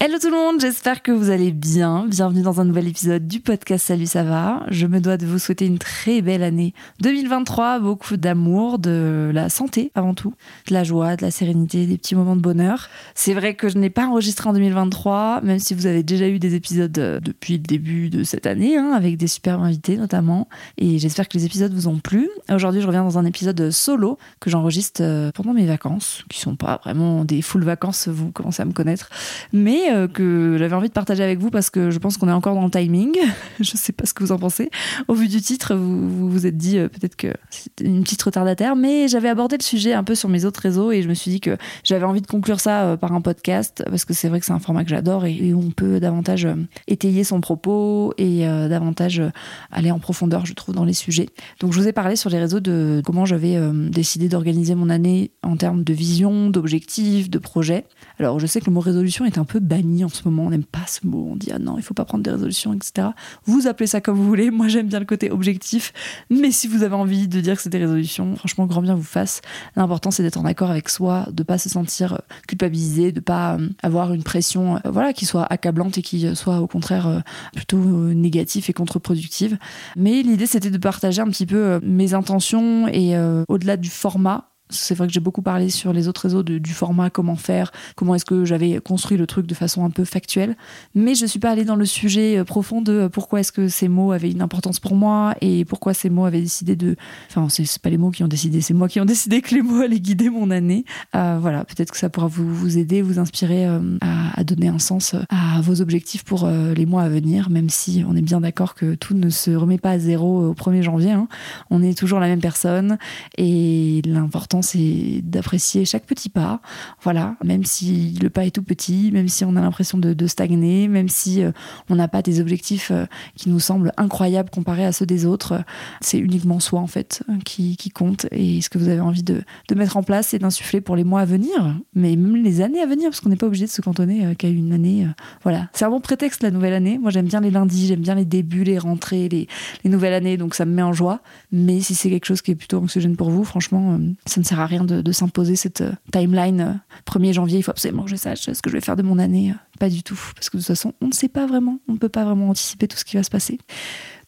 Hello tout le monde, j'espère que vous allez bien. Bienvenue dans un nouvel épisode du podcast Salut ça va? Je me dois de vous souhaiter une très belle année 2023, beaucoup d'amour, de la santé avant tout, de la joie, de la sérénité, des petits moments de bonheur. C'est vrai que je n'ai pas enregistré en 2023, même si vous avez déjà eu des épisodes euh, depuis le début de cette année, hein, avec des super invités notamment. Et j'espère que les épisodes vous ont plu. Aujourd'hui, je reviens dans un épisode solo que j'enregistre euh, pendant mes vacances, qui sont pas vraiment des full vacances, vous commencez à me connaître, mais que j'avais envie de partager avec vous parce que je pense qu'on est encore dans le timing. je sais pas ce que vous en pensez. Au vu du titre, vous vous, êtes dit euh, peut-être que c'était une petite retardataire, mais j'avais abordé le sujet un peu sur mes autres réseaux et je me suis dit que j'avais envie de conclure ça euh, par un podcast parce que c'est vrai que c'est un format que j'adore et, où on peut davantage étayer son propos et davantage aller en profondeur, je trouve, dans les sujets. Donc je vous ai parlé sur les réseaux de comment j'avais décidé d'organiser mon année en termes de vision, d'objectifs, de projets. Alors je sais que le mot résolution est un peu en ce moment. On n'aime pas ce mot. On dit ah non, il faut pas prendre des résolutions, etc. Vous appelez ça comme vous voulez. Moi, j'aime bien le côté objectif. Mais si vous avez envie de dire que c'est des résolutions, franchement, grand bien vous fasse. L'important, c'est d'être en accord avec soi, de pas se sentir euh, culpabilisé, de pas euh, avoir une pression, euh, voilà, qui soit accablante et qui soit au contraire plutôt négative et contre-productive. Mais l'idée, c'était de partager un petit peu mes intentions et au-delà du format, c'est vrai que j'ai beaucoup parlé sur les autres réseaux du format, comment faire, comment est-ce que j'avais construit le truc de façon un peu factuelle. Mais je suis pas allée dans le sujet euh, profond de euh, pourquoi est-ce que ces mots avaient une importance pour moi et pourquoi ces mots avaient décidé de. Enfin, c'est pas les mots qui ont décidé, c'est moi qui ont décidé que les mots allaient guider mon année. Euh, voilà, peut-être que ça pourra vous, vous aider, vous inspirer à, donner un sens à vos objectifs pour les mois à venir, même si on est bien d'accord que tout ne se remet pas à zéro au 1er janvier. Hein. On est toujours la même personne et l'important c'est d'apprécier chaque petit pas. Voilà, même si le pas est tout petit, même si on a l'impression de, stagner, même si euh, on n'a pas des objectifs euh, qui nous semblent incroyables comparés à ceux des autres, c'est uniquement soi en fait qui, compte. Et ce que vous avez envie de, mettre en place et d'insuffler pour les mois à venir, mais même les années à venir, parce qu'on n'est pas obligé de se cantonner euh, qu'à une année. voilà, c'est un bon prétexte la nouvelle année. Moi j'aime bien les lundis, j'aime bien les débuts, les rentrées, les, les nouvelles années, donc ça me met en joie. Mais si c'est quelque chose qui est plutôt anxiogène pour vous, franchement, ça ne sert à rien de, s'imposer cette euh, timeline. 1er euh, janvier, il faut absolument que je sache ce que je vais faire de mon année. Euh, pas du tout. Parce que de toute façon, on ne sait pas vraiment. On ne peut pas vraiment anticiper tout ce qui va se passer.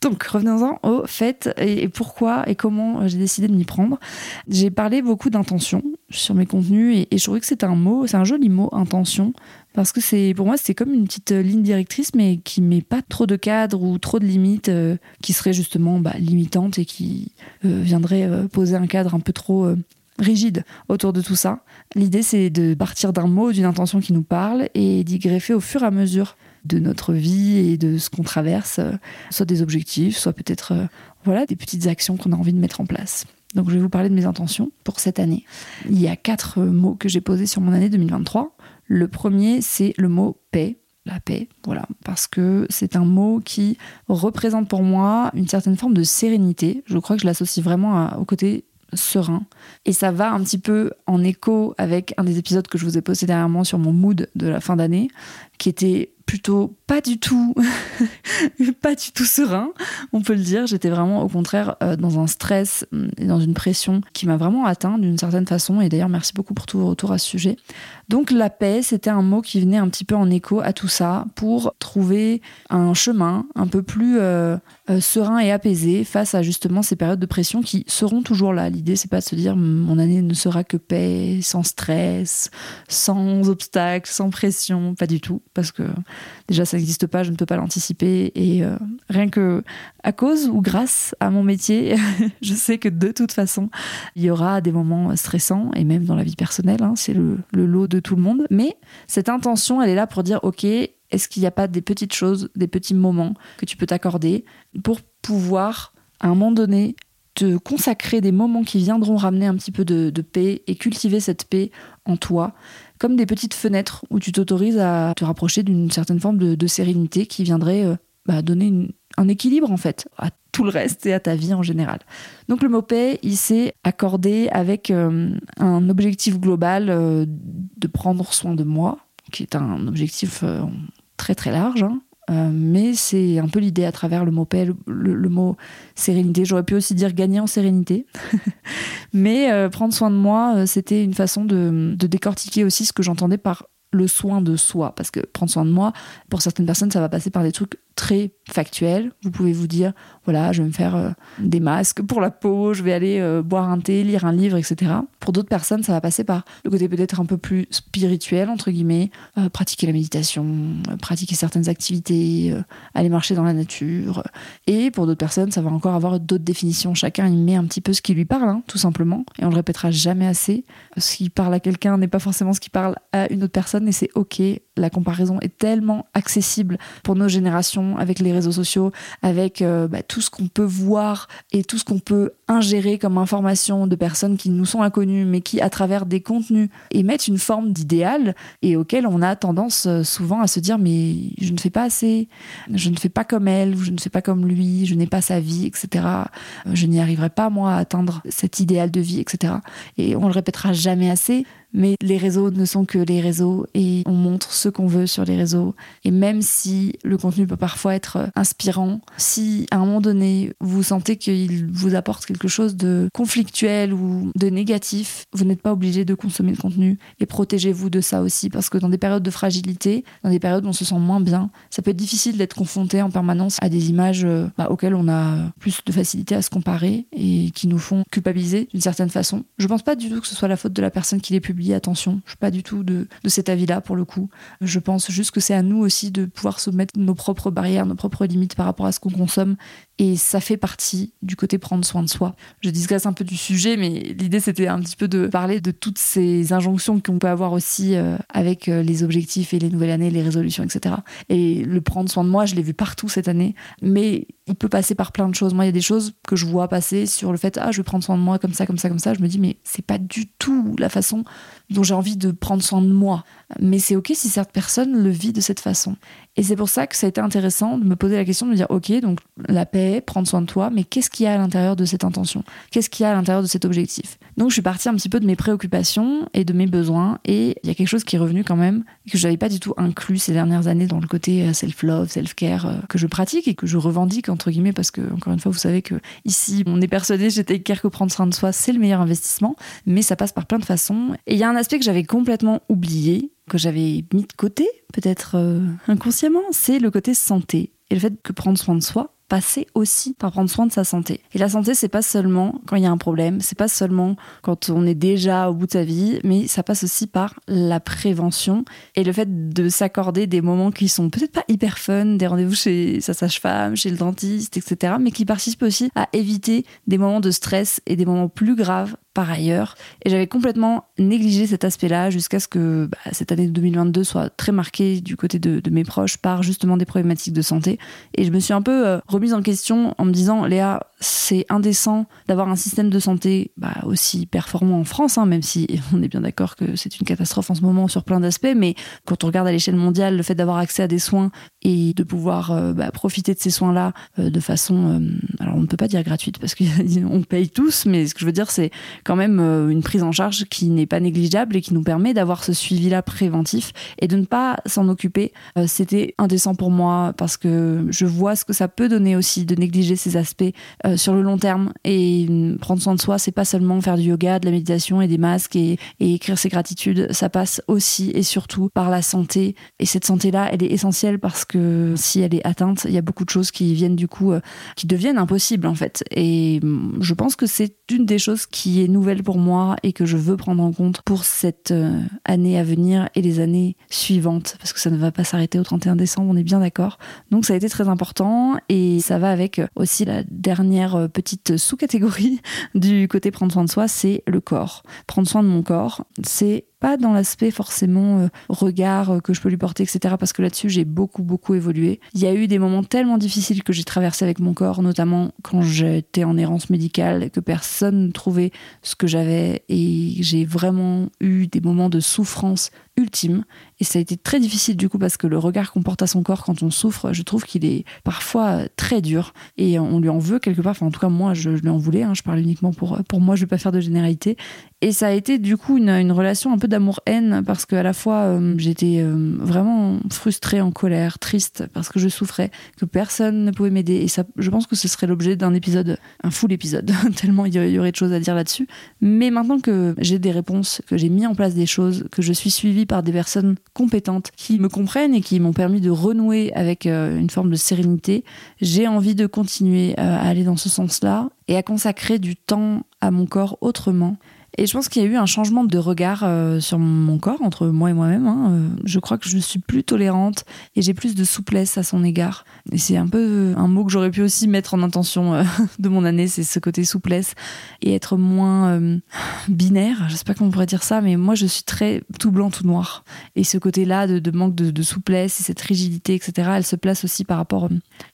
Donc, revenons-en au fait et pourquoi et comment j'ai décidé de m'y prendre. J'ai parlé beaucoup d'intention sur mes contenus et, je trouvais que c'est un mot, c'est un joli mot, intention, parce que c'est pour moi c'est comme une petite ligne directrice mais qui met pas trop de cadre ou trop de limites qui seraient justement bah, limitantes et qui viendraient poser un cadre un peu trop rigide autour de tout ça. L'idée, c'est de partir d'un mot, d'une intention qui nous parle et d'y greffer au fur et à mesure de notre vie et de ce qu'on traverse, euh, soit des objectifs, soit peut-être euh, voilà des petites actions qu'on a envie de mettre en place. Donc je vais vous parler de mes intentions pour cette année. Il y a quatre mots que j'ai posés sur mon année 2023. Le premier, c'est le mot paix la paix, voilà, parce que c'est un mot qui représente pour moi une certaine forme de sérénité. Je crois que je l'associe vraiment au côté serein. Et ça va un petit peu en écho avec un des épisodes que je vous ai posté dernièrement sur mon mood de la fin d'année, qui était plutôt pas du tout, pas du tout serein, on peut le dire. J'étais vraiment au contraire euh, dans un stress et dans une pression qui m'a vraiment atteint d'une certaine façon. Et d'ailleurs, merci beaucoup pour tout vos retours à ce sujet. Donc la paix, c'était un mot qui venait un petit peu en écho à tout ça pour trouver un chemin un peu plus euh, euh, serein et apaisé face à justement ces périodes de pression qui seront toujours là. L'idée, c'est pas de se dire mon année ne sera que paix, sans stress, sans obstacles, sans pression, pas du tout, parce que déjà ça n'existe pas, je ne peux pas l'anticiper et euh, rien que à cause ou grâce à mon métier, je sais que de toute façon il y aura des moments stressants et même dans la vie personnelle, hein, c'est le, le lot de tout le monde. Mais cette intention, elle est là pour dire ok, est-ce qu'il n'y a pas des petites choses, des petits moments que tu peux t'accorder pour pouvoir, à un moment donné, te consacrer des moments qui viendront ramener un petit peu de, paix et cultiver cette paix en toi, comme des petites fenêtres où tu t'autorises à te rapprocher d'une certaine forme de, sérénité qui viendrait euh, bah, donner un équilibre en fait à tout le reste et à ta vie en général. Donc le mot il s'est accordé avec euh, un objectif global euh, de prendre soin de moi, qui est un objectif très très large, hein. Euh, mais c'est un peu l'idée à travers le mot paix, le, mot sérénité. J'aurais pu aussi dire gagner en sérénité. mais euh, prendre soin de moi, euh, c'était une façon de, de décortiquer aussi ce que j'entendais par le soin de soi. Parce que prendre soin de moi, pour certaines personnes, ça va passer par des trucs très factuel. Vous pouvez vous dire, voilà, je vais me faire euh, des masques pour la peau, je vais aller euh, boire un thé, lire un livre, etc. Pour d'autres personnes, ça va passer par le côté peut-être un peu plus spirituel, entre guillemets, euh, pratiquer la méditation, pratiquer certaines activités, aller marcher dans la nature. Et pour d'autres personnes, ça va encore avoir d'autres définitions. Chacun y met un petit peu ce qui lui parle, hein, tout simplement. Et on le répétera jamais assez. Ce qui parle à quelqu'un n'est pas forcément ce qui parle à une autre personne, et c'est ok. La comparaison est tellement accessible pour nos générations avec les réseaux sociaux, avec euh, bah, tout ce qu'on peut voir et tout ce qu'on peut ingérer comme information de personnes qui nous sont inconnues, mais qui, à travers des contenus, émettent une forme d'idéal et auquel on a tendance euh, souvent à se dire mais je ne fais pas assez, je ne fais pas comme elle, je ne fais pas comme lui, je n'ai pas sa vie, etc. Euh, je n'y arriverai pas moi à atteindre cet idéal de vie, etc. Et on le répétera jamais assez, mais les réseaux ne sont que les réseaux et on montre ce qu'on veut sur les réseaux. Et même si le contenu peut parfois être inspirant, si à un moment donné vous sentez qu'il vous apporte quelque chose de conflictuel ou de négatif, vous n'êtes pas obligé de consommer le contenu et protégez-vous de ça aussi parce que dans des périodes de fragilité, dans des périodes où on se sent moins bien, ça peut être difficile d'être confronté en permanence à des images euh, bah, auxquelles on a plus de facilité à se comparer et qui nous font culpabiliser d'une certaine façon. Je pense pas du tout que ce soit la faute de la personne qui les publie attention. Je suis pas du tout de, cet avis-là pour le coup. Je pense juste que c'est à nous aussi de pouvoir se mettre nos propres barrières, nos propres limites par rapport à ce qu'on consomme. Et ça fait partie du côté prendre soin de soi. Je digresse un peu du sujet, mais l'idée c'était un petit peu de parler de toutes ces injonctions qu'on peut avoir aussi euh, avec euh, les objectifs et les nouvelles années, les résolutions, etc. Et le prendre soin de moi, je l'ai vu partout cette année. Mais il peut passer par plein de choses. Moi, il y a des choses que je vois passer sur le fait ah je vais prendre soin de moi comme ça, comme ça, comme ça. Je me dis mais c'est pas du tout la façon dont j'ai envie de prendre soin de moi. Mais c'est ok si certaines personnes le vivent de cette façon. Et c'est pour ça que ça a été intéressant de me poser la question de me dire ok donc la paix, prendre soin de toi, mais qu'est-ce qu'il y a à l'intérieur de cette intention? Qu'est-ce qu'il y a à l'intérieur de cet objectif? Donc je suis partie un petit peu de mes préoccupations et de mes besoins et il y a quelque chose qui est revenu quand même que je n'avais pas du tout inclus ces dernières années dans le côté euh, self-love, self-care euh, que je pratique et que je revendique entre guillemets parce que encore une fois vous savez que ici on est persuadé j'étais que prendre soin de soi c'est le meilleur investissement, mais ça passe par plein de façons. Et il y a un aspect que j'avais complètement oublié, que j'avais mis de côté, peut-être euh, inconsciemment, c'est le côté santé. Et le fait que prendre soin de soi, passer aussi par prendre soin de sa santé. Et la santé, c'est pas seulement quand il y a un problème, c'est pas seulement quand on est déjà au bout de sa vie, mais ça passe aussi par la prévention et le fait de s'accorder des moments qui sont peut-être pas hyper fun, des rendez-vous chez sa sage-femme, chez le dentiste, etc., mais qui participent aussi à éviter des moments de stress et des moments plus graves par ailleurs. Et j'avais complètement négligé cet aspect-là jusqu'à ce que bah, cette année 2022 soit très marquée du côté de, mes proches par justement des problématiques de santé. Et je me suis un peu euh, remise en question en me disant, Léa, c'est indécent d'avoir un système de santé bah, aussi performant en France, hein, même si on est bien d'accord que c'est une catastrophe en ce moment sur plein d'aspects, mais quand on regarde à l'échelle mondiale, le fait d'avoir accès à des soins et de pouvoir euh, bah, profiter de ces soins-là euh, de façon, alors on ne peut pas dire gratuite parce qu'on paye tous, mais ce que je veux dire, c'est quand même euh, une prise en charge qui n'est pas négligeable et qui nous permet d'avoir ce suivi-là préventif et de ne pas s'en occuper. Euh, c'était indécent pour moi parce que je vois ce que ça peut donner aussi de négliger ces aspects euh, sur le long terme et prendre soin de soi, c'est pas seulement faire du yoga, de la méditation et des masques et, écrire ses gratitudes. Ça passe aussi et surtout par la santé et cette santé-là, elle est essentielle parce que si elle est atteinte, il y a beaucoup de choses qui viennent du coup, qui deviennent impossibles en fait. Et je pense que c'est une des choses qui est nouvelle pour moi et que je veux prendre en compte pour cette euh, année à venir et les années suivantes, parce que ça ne va pas s'arrêter au 31 décembre, on est bien d'accord. Donc ça a été très important et ça va avec aussi la dernière euh, petite sous-catégorie du côté prendre soin de soi, c'est le corps. Prendre soin de mon corps, c'est pas dans l'aspect forcément euh, regard euh, que je peux lui porter, etc. Parce que là-dessus, j'ai beaucoup, beaucoup évolué. Il y a eu des moments tellement difficiles que j'ai traversé avec mon corps, notamment quand j'étais en errance médicale, que personne ne trouvait ce que j'avais. Et j'ai vraiment eu des moments de souffrance ultime. Et ça a été très difficile du coup parce que le regard qu'on porte à son corps quand on souffre, je trouve qu'il est parfois très dur et on lui en veut quelque part. Enfin, en tout cas, moi, je, lui en voulais. Hein. je parle uniquement pour, pour moi, je vais pas faire de généralité. Et ça a été du coup une, relation un peu d'amour-haine parce qu'à la fois euh, j'étais euh, vraiment frustrée, en colère, triste parce que je souffrais, que personne ne pouvait m'aider. Et ça, je pense que ce serait l'objet d'un épisode, un full épisode, tellement il y aurait de choses à dire là-dessus. Mais maintenant que j'ai des réponses, que j'ai mis en place des choses, que je suis suivie par des personnes compétentes qui me comprennent et qui m'ont permis de renouer avec euh, une forme de sérénité, j'ai envie de continuer à aller dans ce sens-là et à consacrer du temps à mon corps autrement et je pense qu'il y a eu un changement de regard euh, sur mon corps entre moi et moi-même. Hein. Euh, je crois que je suis plus tolérante et j'ai plus de souplesse à son égard. C'est un peu un mot que j'aurais pu aussi mettre en intention euh, de mon année, c'est ce côté souplesse et être moins binaire. Je sais pas comment on pourrait dire ça, mais moi je suis très tout blanc, tout noir. Et ce côté-là de, manque de, souplesse et cette rigidité, etc., elle se place aussi par rapport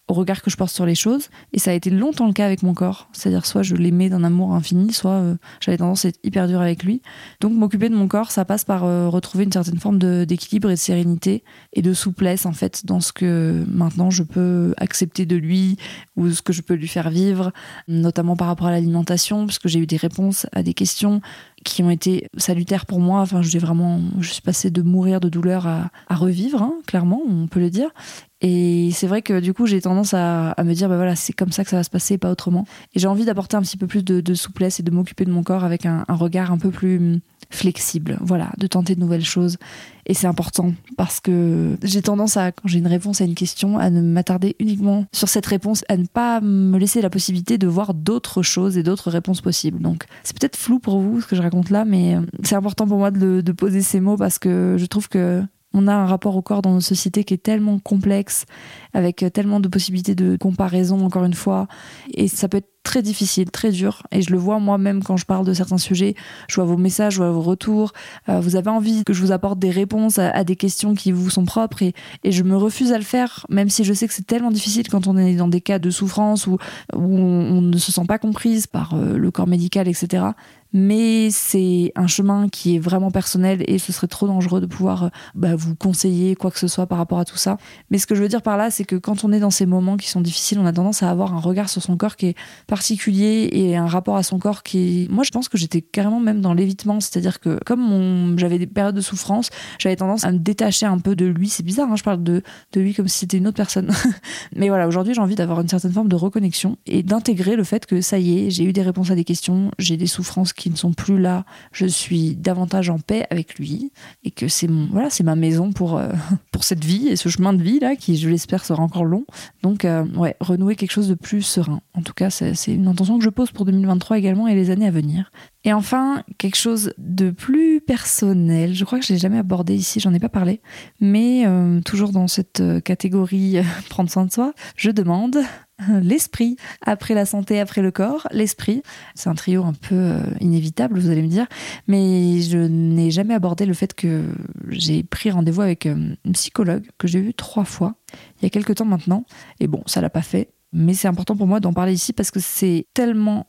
au regard que je porte sur les choses. Et ça a été longtemps le cas avec mon corps. C'est-à-dire, soit je l'aimais d'un amour infini, soit euh, j'avais tendance à être hyper dur avec lui. Donc, m'occuper de mon corps, ça passe par euh, retrouver une certaine forme d'équilibre et de sérénité et de souplesse, en fait, dans ce que maintenant je peux accepter de lui ou ce que je peux lui faire vivre, notamment par rapport à l'alimentation, parce que j'ai eu des réponses à des questions qui ont été salutaires pour moi. Enfin, j'ai vraiment, je suis passée de mourir de douleur à, revivre, hein, clairement, on peut le dire. Et c'est vrai que du coup, j'ai tendance à, me dire, bah voilà, c'est comme ça que ça va se passer, pas autrement. Et j'ai envie d'apporter un petit peu plus de, souplesse et de m'occuper de mon corps avec un, regard un peu plus flexible. Voilà, de tenter de nouvelles choses. Et c'est important parce que j'ai tendance à, quand j'ai une réponse à une question, à ne m'attarder uniquement sur cette réponse, à ne pas me laisser la possibilité de voir d'autres choses et d'autres réponses possibles. Donc, c'est peut-être flou pour vous ce que je raconte là, mais hum, c'est important pour moi de, de poser ces mots parce que je trouve que on a un rapport au corps dans nos sociétés qui est tellement complexe, avec tellement de possibilités de comparaison, encore une fois. Et ça peut être très difficile, très dur. Et je le vois moi-même quand je parle de certains sujets. Je vois vos messages, je vois vos retours. Euh, vous avez envie que je vous apporte des réponses à, des questions qui vous sont propres. Et, je me refuse à le faire, même si je sais que c'est tellement difficile quand on est dans des cas de souffrance où, on, ne se sent pas comprise par euh, le corps médical, etc mais c'est un chemin qui est vraiment personnel et ce serait trop dangereux de pouvoir euh, bah, vous conseiller quoi que ce soit par rapport à tout ça. Mais ce que je veux dire par là, c'est que quand on est dans ces moments qui sont difficiles, on a tendance à avoir un regard sur son corps qui est particulier et un rapport à son corps qui est... Moi, je pense que j'étais carrément même dans l'évitement, c'est-à-dire que comme j'avais des périodes de souffrance, j'avais tendance à me détacher un peu de lui. C'est bizarre, hein, je parle de, de lui comme si c'était une autre personne. mais voilà, aujourd'hui, j'ai envie d'avoir une certaine forme de reconnexion et d'intégrer le fait que ça y est, j'ai eu des réponses à des questions, j'ai des souffrances qui ne sont plus là, je suis davantage en paix avec lui et que c'est voilà, c'est ma maison pour euh, pour cette vie et ce chemin de vie là qui je l'espère sera encore long. Donc euh, ouais, renouer quelque chose de plus serein. En tout cas, c'est une intention que je pose pour 2023 également et les années à venir. Et enfin, quelque chose de plus personnel. Je crois que je l'ai jamais abordé ici, j'en ai pas parlé, mais euh, toujours dans cette catégorie prendre soin de soi, je demande l'esprit. Après la santé, après le corps, l'esprit. C'est un trio un peu euh, inévitable, vous allez me dire, mais je n'ai jamais abordé le fait que j'ai pris rendez-vous avec euh, une psychologue que j'ai vue trois fois il y a quelques temps maintenant. Et bon, ça l'a pas fait, mais c'est important pour moi d'en parler ici parce que c'est tellement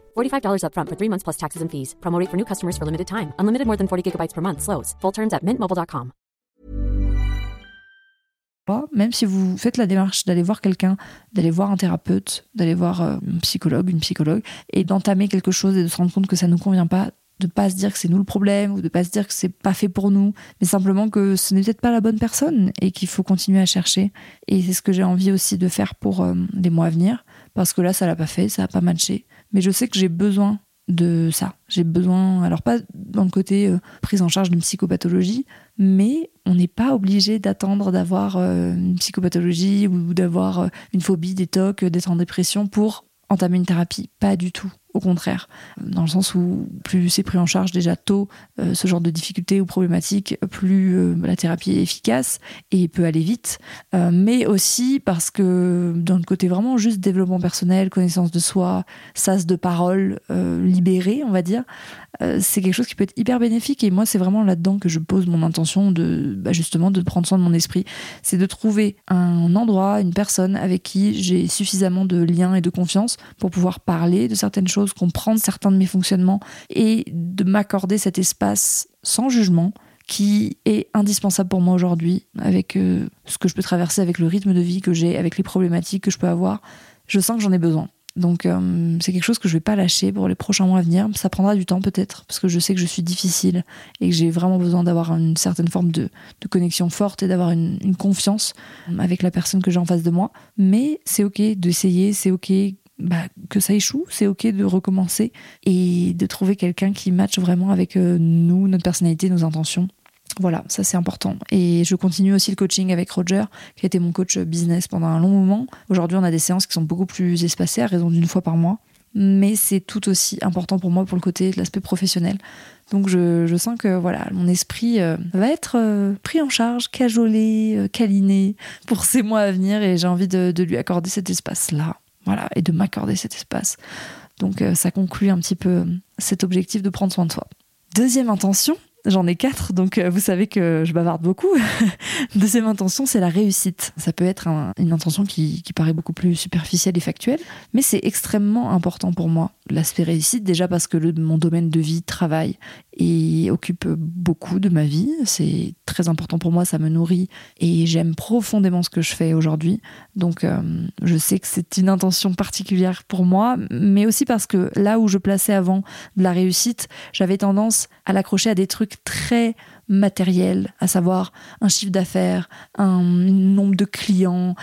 $45 upfront for three months plus taxes and fees. Promote for new customers for limited time. Unlimited more than 40 gigabytes per month. Slows. Full terms at mintmobile.com. même si vous faites la démarche d'aller voir quelqu'un, d'aller voir un thérapeute, d'aller voir euh, un psychologue, une psychologue, et d'entamer quelque chose et de se rendre compte que ça ne convient pas, de pas se dire que c'est nous le problème ou de pas se dire que c'est pas fait pour nous, mais simplement que ce n'est peut-être pas la bonne personne et qu'il faut continuer à chercher. Et c'est ce que j'ai envie aussi de faire pour euh, les mois à venir, parce que là, ça l'a pas fait, ça a pas matché. Mais je sais que j'ai besoin de ça. J'ai besoin, alors pas dans le côté euh, prise en charge d'une psychopathologie, mais on n'est pas obligé d'attendre d'avoir euh, une psychopathologie ou d'avoir une phobie, des tocs, d'être en dépression pour entamer une thérapie. Pas du tout. Au contraire, dans le sens où plus c'est pris en charge déjà tôt euh, ce genre de difficultés ou problématiques, plus euh, la thérapie est efficace et peut aller vite. Euh, mais aussi parce que le côté vraiment juste développement personnel, connaissance de soi, sas de parole libéré, on va dire, c'est quelque chose qui peut être hyper bénéfique. Et moi, c'est vraiment là-dedans que je pose mon intention de bah, justement de prendre soin de mon esprit. C'est de trouver un endroit, une personne avec qui j'ai suffisamment de liens et de confiance pour pouvoir parler de certaines choses comprendre certains de mes fonctionnements et de m'accorder cet espace sans jugement qui est indispensable pour moi aujourd'hui avec euh, ce que je peux traverser, avec le rythme de vie que j'ai, avec les problématiques que je peux avoir. Je sens que j'en ai besoin. Donc euh, c'est quelque chose que je vais pas lâcher pour les prochains mois à venir. Ça prendra du temps peut-être parce que je sais que je suis difficile et que j'ai vraiment besoin d'avoir une certaine forme de, connexion forte et d'avoir une, une, confiance avec la personne que j'ai en face de moi. Mais c'est ok d'essayer, c'est ok bah, que ça échoue, c'est ok de recommencer et de trouver quelqu'un qui matche vraiment avec euh, nous, notre personnalité, nos intentions. Voilà, ça c'est important. Et je continue aussi le coaching avec Roger, qui a été mon coach business pendant un long moment. Aujourd'hui, on a des séances qui sont beaucoup plus espacées, à raison d'une fois par mois. Mais c'est tout aussi important pour moi pour le côté de l'aspect professionnel. Donc je, sens que voilà, mon esprit euh, va être euh, pris en charge, cajolé, câliné pour ces mois à venir et j'ai envie de lui accorder cet espace-là. Voilà, et de m'accorder cet espace. Donc euh, ça conclut un petit peu euh, cet objectif de prendre soin de soi. Deuxième intention, J'en ai quatre, donc euh, vous savez que je bavarde beaucoup. Deuxième intention, c'est la réussite. Ça peut être une intention qui, paraît beaucoup plus superficielle et factuelle, mais c'est extrêmement important pour moi. L'aspect réussite, déjà parce que mon domaine de vie, travail, et occupe beaucoup de ma vie. C'est très important pour moi, ça me nourrit et j'aime profondément ce que je fais aujourd'hui. Donc euh, je sais que c'est une intention particulière pour moi, mais aussi parce que là où je plaçais avant de la réussite, j'avais tendance à l'accrocher à des trucs très matériels, à savoir un chiffre d'affaires, un nombre de clients.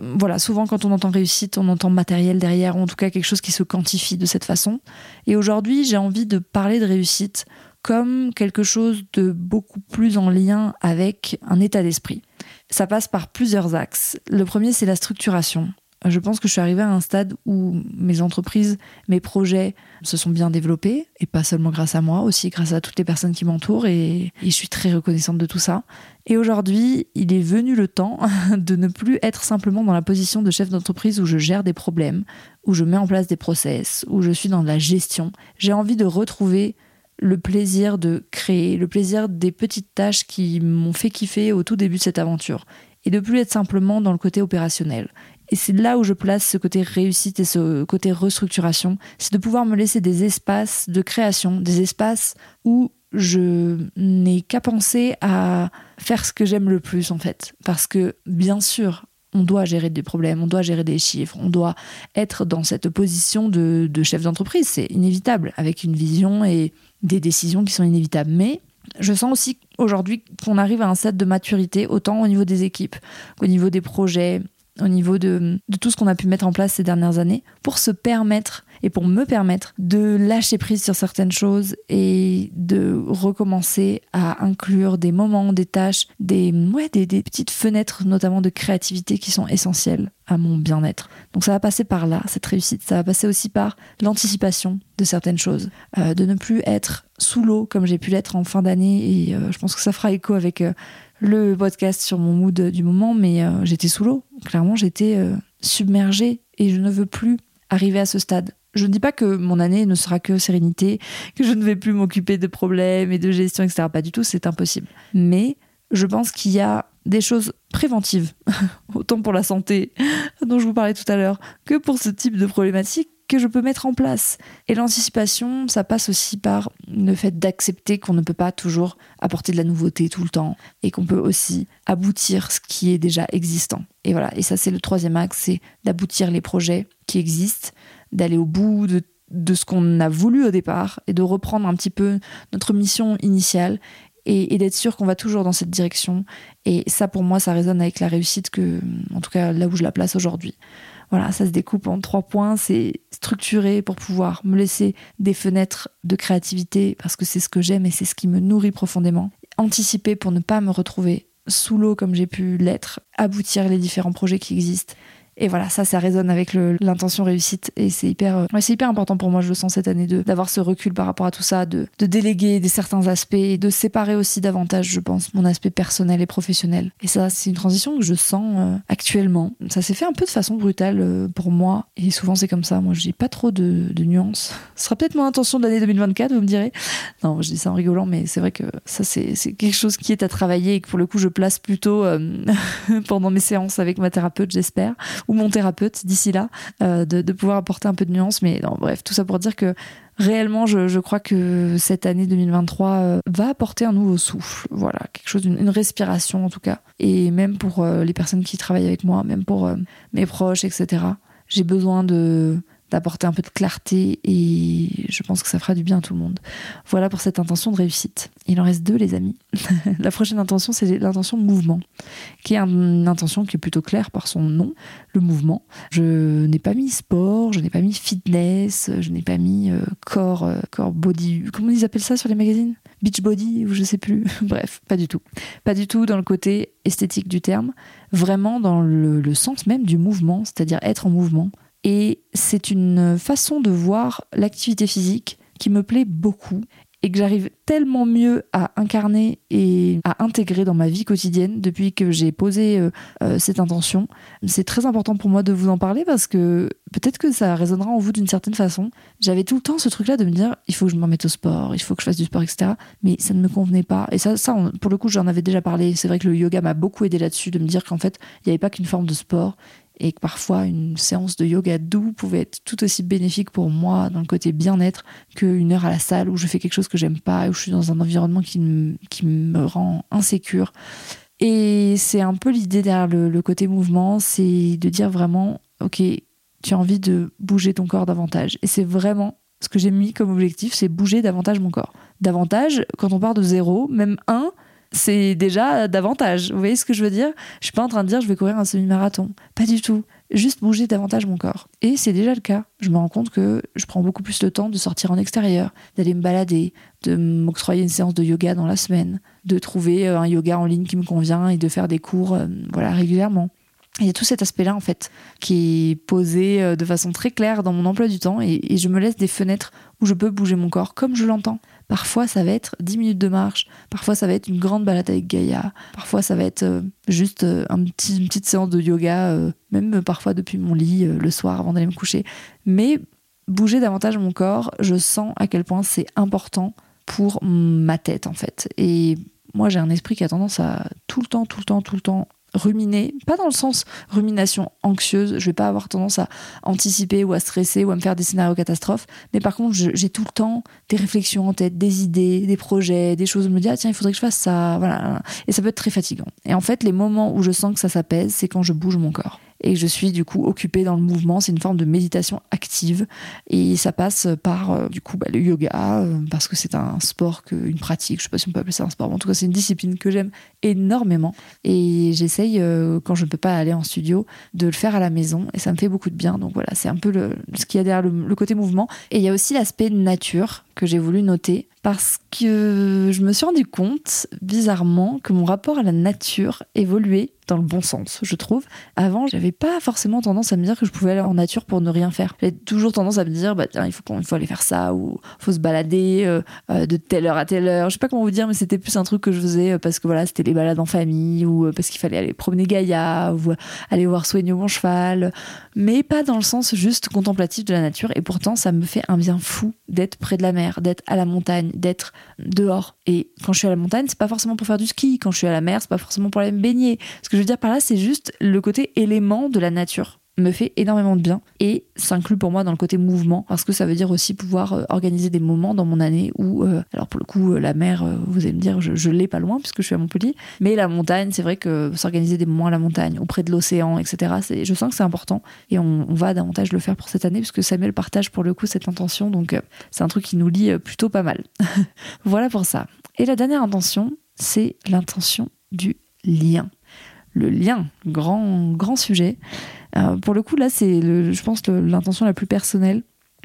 Voilà, souvent quand on entend réussite, on entend matériel derrière, ou en tout cas quelque chose qui se quantifie de cette façon. Et aujourd'hui, j'ai envie de parler de réussite comme quelque chose de beaucoup plus en lien avec un état d'esprit. Ça passe par plusieurs axes. Le premier, c'est la structuration. Je pense que je suis arrivée à un stade où mes entreprises, mes projets se sont bien développés, et pas seulement grâce à moi, aussi grâce à toutes les personnes qui m'entourent, et, je suis très reconnaissante de tout ça. Et aujourd'hui, il est venu le temps de ne plus être simplement dans la position de chef d'entreprise où je gère des problèmes, où je mets en place des process, où je suis dans la gestion. J'ai envie de retrouver le plaisir de créer, le plaisir des petites tâches qui m'ont fait kiffer au tout début de cette aventure, et de plus être simplement dans le côté opérationnel. Et c'est là où je place ce côté réussite et ce côté restructuration, c'est de pouvoir me laisser des espaces de création, des espaces où je n'ai qu'à penser à faire ce que j'aime le plus en fait. Parce que bien sûr, on doit gérer des problèmes, on doit gérer des chiffres, on doit être dans cette position de, chef d'entreprise. C'est inévitable, avec une vision et des décisions qui sont inévitables. Mais je sens aussi aujourd'hui qu'on arrive à un stade de maturité, autant au niveau des équipes qu'au niveau des projets, au niveau de, de tout ce qu'on a pu mettre en place ces dernières années, pour se permettre et pour me permettre de lâcher prise sur certaines choses et de recommencer à inclure des moments, des tâches, des, ouais, des, petites fenêtres notamment de créativité qui sont essentielles à mon bien-être. Donc ça va passer par là, cette réussite. Ça va passer aussi par l'anticipation de certaines choses, euh, de ne plus être sous l'eau comme j'ai pu l'être en fin d'année et euh, je pense que ça fera écho avec euh, le podcast sur mon mood du moment, mais j'étais sous l'eau. Clairement, j'étais submergée et je ne veux plus arriver à ce stade je ne dis pas que mon année ne sera que sérénité, que je ne vais plus m'occuper de problèmes et de gestion, etc. Pas du tout, c'est impossible. Mais je pense qu'il y a des choses préventives, autant pour la santé dont je vous parlais tout à l'heure, que pour ce type de problématique que je peux mettre en place. Et l'anticipation, ça passe aussi par le fait d'accepter qu'on ne peut pas toujours apporter de la nouveauté tout le temps et qu'on peut aussi aboutir ce qui est déjà existant. Et voilà, et ça c'est le troisième axe, c'est d'aboutir les projets qui existent d'aller au bout de ce qu'on a voulu au départ et de reprendre un petit peu notre mission initiale et, d'être sûr qu'on va toujours dans cette direction. Et ça, pour moi, ça résonne avec la réussite que, en tout cas, là où je la place aujourd'hui. Voilà, ça se découpe en trois points. C'est structuré pour pouvoir me laisser des fenêtres de créativité parce que c'est ce que j'aime et c'est ce qui me nourrit profondément. Anticiper pour ne pas me retrouver sous l'eau comme j'ai pu l'être, aboutir les différents projets qui existent et voilà, ça, ça résonne avec l'intention réussite. Et c'est hyper, euh, hyper important pour moi, je le sens cette année, d'avoir ce recul par rapport à tout ça, de, de déléguer des certains aspects et de séparer aussi davantage, je pense, mon aspect personnel et professionnel. Et ça, c'est une transition que je sens euh, actuellement. Ça s'est fait un peu de façon brutale euh, pour moi. Et souvent, c'est comme ça. Moi, je n'ai pas trop de, de nuances. Ce sera peut-être mon intention de l'année 2024, vous me direz. Non, je dis ça en rigolant, mais c'est vrai que ça, c'est quelque chose qui est à travailler et que pour le coup, je place plutôt pendant mes séances avec ma thérapeute, j'espère ou mon thérapeute d'ici là, euh, de, pouvoir apporter un peu de nuance. Mais non, bref, tout ça pour dire que réellement, je, crois que cette année 2023 euh, va apporter un nouveau souffle. Voilà, quelque chose, une, respiration en tout cas. Et même pour euh, les personnes qui travaillent avec moi, même pour mes proches, etc. J'ai besoin de d'apporter un peu de clarté et je pense que ça fera du bien à tout le monde. Voilà pour cette intention de réussite. Il en reste deux les amis. la prochaine intention c'est l'intention mouvement, qui est une intention qui est plutôt claire par son nom, le mouvement. Je n'ai pas mis sport, je n'ai pas mis fitness, je n'ai pas mis euh, corps, euh, corps body, comment ils appellent ça sur les magazines? Beach body ou je sais plus. Bref, pas du tout. Pas du tout dans le côté esthétique du terme, vraiment dans le sens même du mouvement, c'est-à-dire être en mouvement, et c'est une façon de voir l'activité physique qui me plaît beaucoup et que j'arrive tellement mieux à incarner et à intégrer dans ma vie quotidienne depuis que j'ai posé euh, euh, cette intention. C'est très important pour moi de vous en parler parce que peut-être que ça résonnera en vous d'une certaine façon. J'avais tout le temps ce truc-là de me dire il faut que je m'en mette au sport, il faut que je fasse du sport, etc. Mais ça ne me convenait pas. Et ça, ça pour le coup, j'en avais déjà parlé. C'est vrai que le yoga m'a beaucoup aidé là-dessus, de me dire qu'en fait, il n'y avait pas qu'une forme de sport et que parfois une séance de yoga doux pouvait être tout aussi bénéfique pour moi dans le côté bien-être qu'une heure à la salle où je fais quelque chose que j'aime pas, où je suis dans un environnement qui me, qui me rend insécure. Et c'est un peu l'idée derrière le, côté mouvement, c'est de dire vraiment, ok, tu as envie de bouger ton corps davantage. Et c'est vraiment ce que j'ai mis comme objectif, c'est bouger davantage mon corps. Davantage, quand on part de zéro, même un, c'est déjà davantage. Vous voyez ce que je veux dire? Je suis pas en train de dire je vais courir un semi-marathon. Pas du tout. Juste bouger davantage mon corps. Et c'est déjà le cas. Je me rends compte que je prends beaucoup plus le temps de sortir en extérieur, d'aller me balader, de m'octroyer une séance de yoga dans la semaine, de trouver euh, un yoga en ligne qui me convient et de faire des cours euh, voilà, régulièrement. Il y a tout cet aspect-là, en fait, qui est posé euh, de façon très claire dans mon emploi du temps et, et je me laisse des fenêtres où je peux bouger mon corps comme je l'entends. Parfois, ça va être 10 minutes de marche. Parfois, ça va être une grande balade avec Gaïa. Parfois, ça va être euh, juste euh, un une petite séance de yoga, euh, même parfois depuis mon lit le soir avant d'aller me coucher. Mais bouger davantage mon corps, je sens à quel point c'est important pour ma tête, en fait. Et moi, j'ai un esprit qui a tendance à tout le temps, tout le temps, tout le temps ruminer, pas dans le sens rumination anxieuse, je vais pas avoir tendance à anticiper ou à stresser ou à me faire des scénarios catastrophes, mais par contre j'ai tout le temps des réflexions en tête, des idées, des projets, des choses, je me dis ah tiens il faudrait que je fasse ça, voilà, et ça peut être très fatigant. Et en fait les moments où je sens que ça s'apaise, c'est quand je bouge mon corps et je suis du coup occupée dans le mouvement. C'est une forme de méditation active et ça passe par euh, du coup bah, le yoga euh, parce que c'est un sport, une pratique. Je sais pas si on peut appeler ça un sport, mais en tout cas c'est une discipline que j'aime énormément et j'essaye euh, quand je ne peux pas aller en studio de le faire à la maison et ça me fait beaucoup de bien. Donc voilà, c'est un peu ce qu'il y a derrière le côté mouvement. Et il y a aussi l'aspect nature que j'ai voulu noter parce que je me suis rendu compte, bizarrement, que mon rapport à la nature évoluait dans le bon sens, je trouve. Avant, j'avais pas forcément tendance à me dire que je pouvais aller en nature pour ne rien faire. J'avais toujours tendance à me dire, bah tiens, il faut, il aller faire ça, ou faut se balader euh, euh, de telle heure à telle heure. Je sais pas comment vous dire, mais c'était plus un truc que je faisais euh, parce que voilà, c'était les balades en famille, ou parce qu'il fallait aller promener Gaïa, ou aller voir soigner mon cheval, mais pas dans le sens juste contemplatif de la nature. Et pourtant, ça me fait un bien fou d'être près de la mer, d'être à la montagne, d'être dehors. Et quand je suis à la montagne, c'est pas forcément pour faire du ski. Quand je suis à la mer, c'est pas forcément pour aller me baigner. Ce que je veux dire par là, c'est juste le côté élément de la nature. Me fait énormément de bien et s'inclut pour moi dans le côté mouvement parce que ça veut dire aussi pouvoir euh, organiser des moments dans mon année où, euh, alors pour le coup, euh, la mer, vous allez me dire, je, l'ai pas loin puisque je suis à Montpellier, mais la montagne, c'est vrai que s'organiser des moments à la montagne, auprès de l'océan, etc., c'est, je sens que c'est important et on, on, va davantage le faire pour cette année puisque Samuel partage pour le coup cette intention, donc c'est un truc qui nous lie plutôt pas mal. voilà pour ça. Et la dernière intention, c'est l'intention du lien. Le lien, grand, grand sujet. Euh, pour le coup, là, c'est, je pense, l'intention la plus personnelle.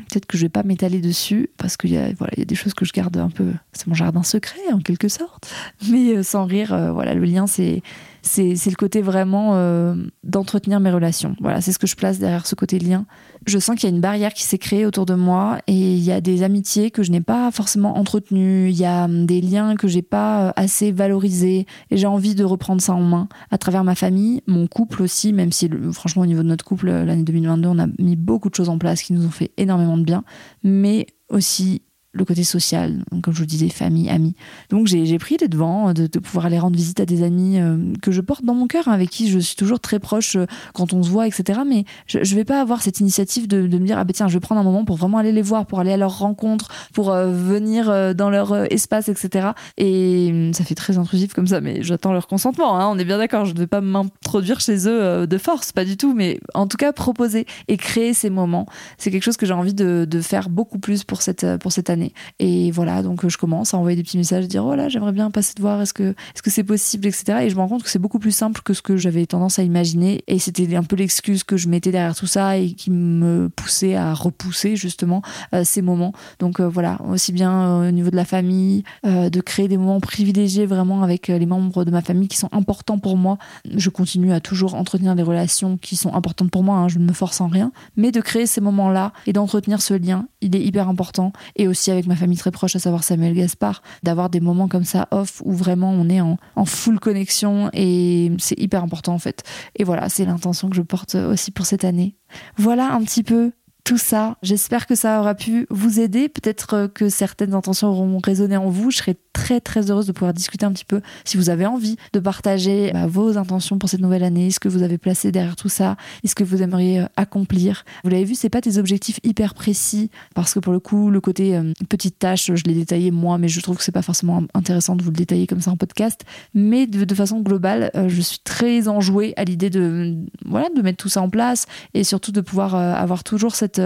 Peut-être que je vais pas m'étaler dessus parce qu'il y a voilà il y a des choses que je garde un peu c'est mon jardin secret en quelque sorte mais euh, sans rire euh, voilà le lien c'est c'est le côté vraiment euh, d'entretenir mes relations. Voilà, c'est ce que je place derrière ce côté lien. Je sens qu'il y a une barrière qui s'est créée autour de moi et il y a des amitiés que je n'ai pas forcément entretenues, il y a hum, des liens que j'ai pas euh, assez valorisés et j'ai envie de reprendre ça en main à travers ma famille, mon couple aussi, même si franchement au niveau de notre couple l'année 2022, on a mis beaucoup de choses en place qui nous ont fait énormément de bien, mais aussi le côté social, comme je vous disais, famille, amis. Donc j'ai pris les devants de, de, pouvoir aller rendre visite à des amis euh, que je porte dans mon cœur, hein, avec qui je suis toujours très proche euh, quand on se voit, etc. Mais je, je vais pas avoir cette initiative de, me dire ah ben tiens je vais prendre un moment pour vraiment aller les voir, pour aller à leur rencontre, pour euh, venir dans leur espace, etc. Et hum, ça fait très intrusif comme ça, mais j'attends leur consentement. Hein, on est bien d'accord. Je ne vais pas m'introduire chez eux de force, pas du tout. Mais en tout cas proposer et créer ces moments, c'est quelque chose que j'ai envie de, de faire beaucoup plus pour cette pour cette année et voilà, donc je commence à envoyer des petits messages, dire oh là, j'aimerais bien passer te voir, est-ce que est-ce que c'est possible, etc. Et je me rends compte que c'est beaucoup plus simple que ce que j'avais tendance à imaginer. Et c'était un peu l'excuse que je mettais derrière tout ça et qui me poussait à repousser justement euh, ces moments. Donc euh, voilà, aussi bien euh, au niveau de la famille, de créer des moments privilégiés vraiment avec les membres de ma famille qui sont importants pour moi. Je continue à toujours entretenir des relations qui sont importantes pour moi. Hein, je ne me force en rien, mais de créer ces moments-là et d'entretenir ce lien, il est hyper important. Et aussi avec ma famille très proche, à savoir Samuel Gaspard, d'avoir des moments comme ça off où vraiment on est en, en full connexion et c'est hyper important en fait. Et voilà, c'est l'intention que je porte aussi pour cette année. Voilà un petit peu tout ça. J'espère que ça aura pu vous aider. Peut-être que certaines intentions auront résonné en vous. Je serai très très heureuse de pouvoir discuter un petit peu si vous avez envie de partager bah, vos intentions pour cette nouvelle année, ce que vous avez placé derrière tout ça, est ce que vous aimeriez euh, accomplir. Vous l'avez vu, c'est pas des objectifs hyper précis parce que pour le coup, le côté euh, petite tâche, je l'ai détaillé moi, mais je trouve que c'est pas forcément intéressant de vous le détailler comme ça en podcast. Mais de, façon globale, euh, je suis très enjouée à l'idée de voilà de mettre tout ça en place et surtout de pouvoir avoir toujours cette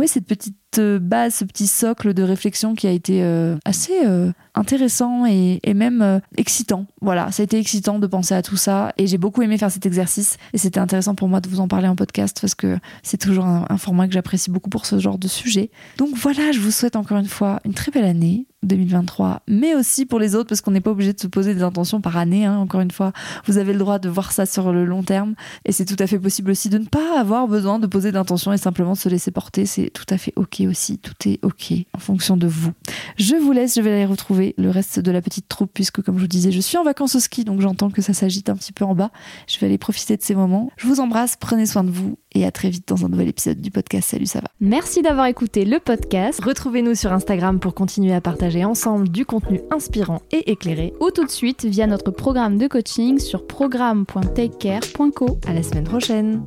oui, cette petite base, ce petit socle de réflexion qui a été euh, assez euh, intéressant et, même euh, excitant. Voilà, ça a été excitant de penser à tout ça et j'ai beaucoup aimé faire cet exercice et c'était intéressant pour moi de vous en parler en podcast parce que c'est toujours un format que j'apprécie beaucoup pour ce genre de sujet. Donc voilà, je vous souhaite encore une fois une très belle année 2023, mais aussi pour les autres parce qu'on n'est pas obligé de se poser des intentions par année. Hein. Encore une fois, vous avez le droit de voir ça sur le long terme et c'est tout à fait possible aussi de ne pas avoir besoin de poser d'intentions et simplement de se laisser porter. C'est tout à fait ok aussi, tout est ok en fonction de vous. Je vous laisse, je vais aller retrouver le reste de la petite troupe puisque comme je vous disais, je suis en vacances au ski donc j'entends que ça s'agite un petit peu en bas. Je vais aller profiter de ces moments. Je vous embrasse, prenez soin de vous et à très vite dans un nouvel épisode du podcast Salut ça va. Merci d'avoir écouté le podcast. Retrouvez-nous sur Instagram pour continuer à partager ensemble du contenu inspirant et éclairé ou tout de suite via notre programme de coaching sur programme.takecare.co. À la semaine prochaine.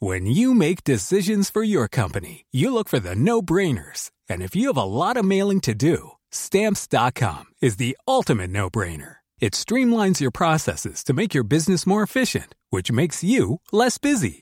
When you make decisions for your company, you look for the no-brainers. And if you have a lot of mailing to do, stamps.com is the ultimate no-brainer. It streamlines your processes to make your business more efficient, which makes you less busy.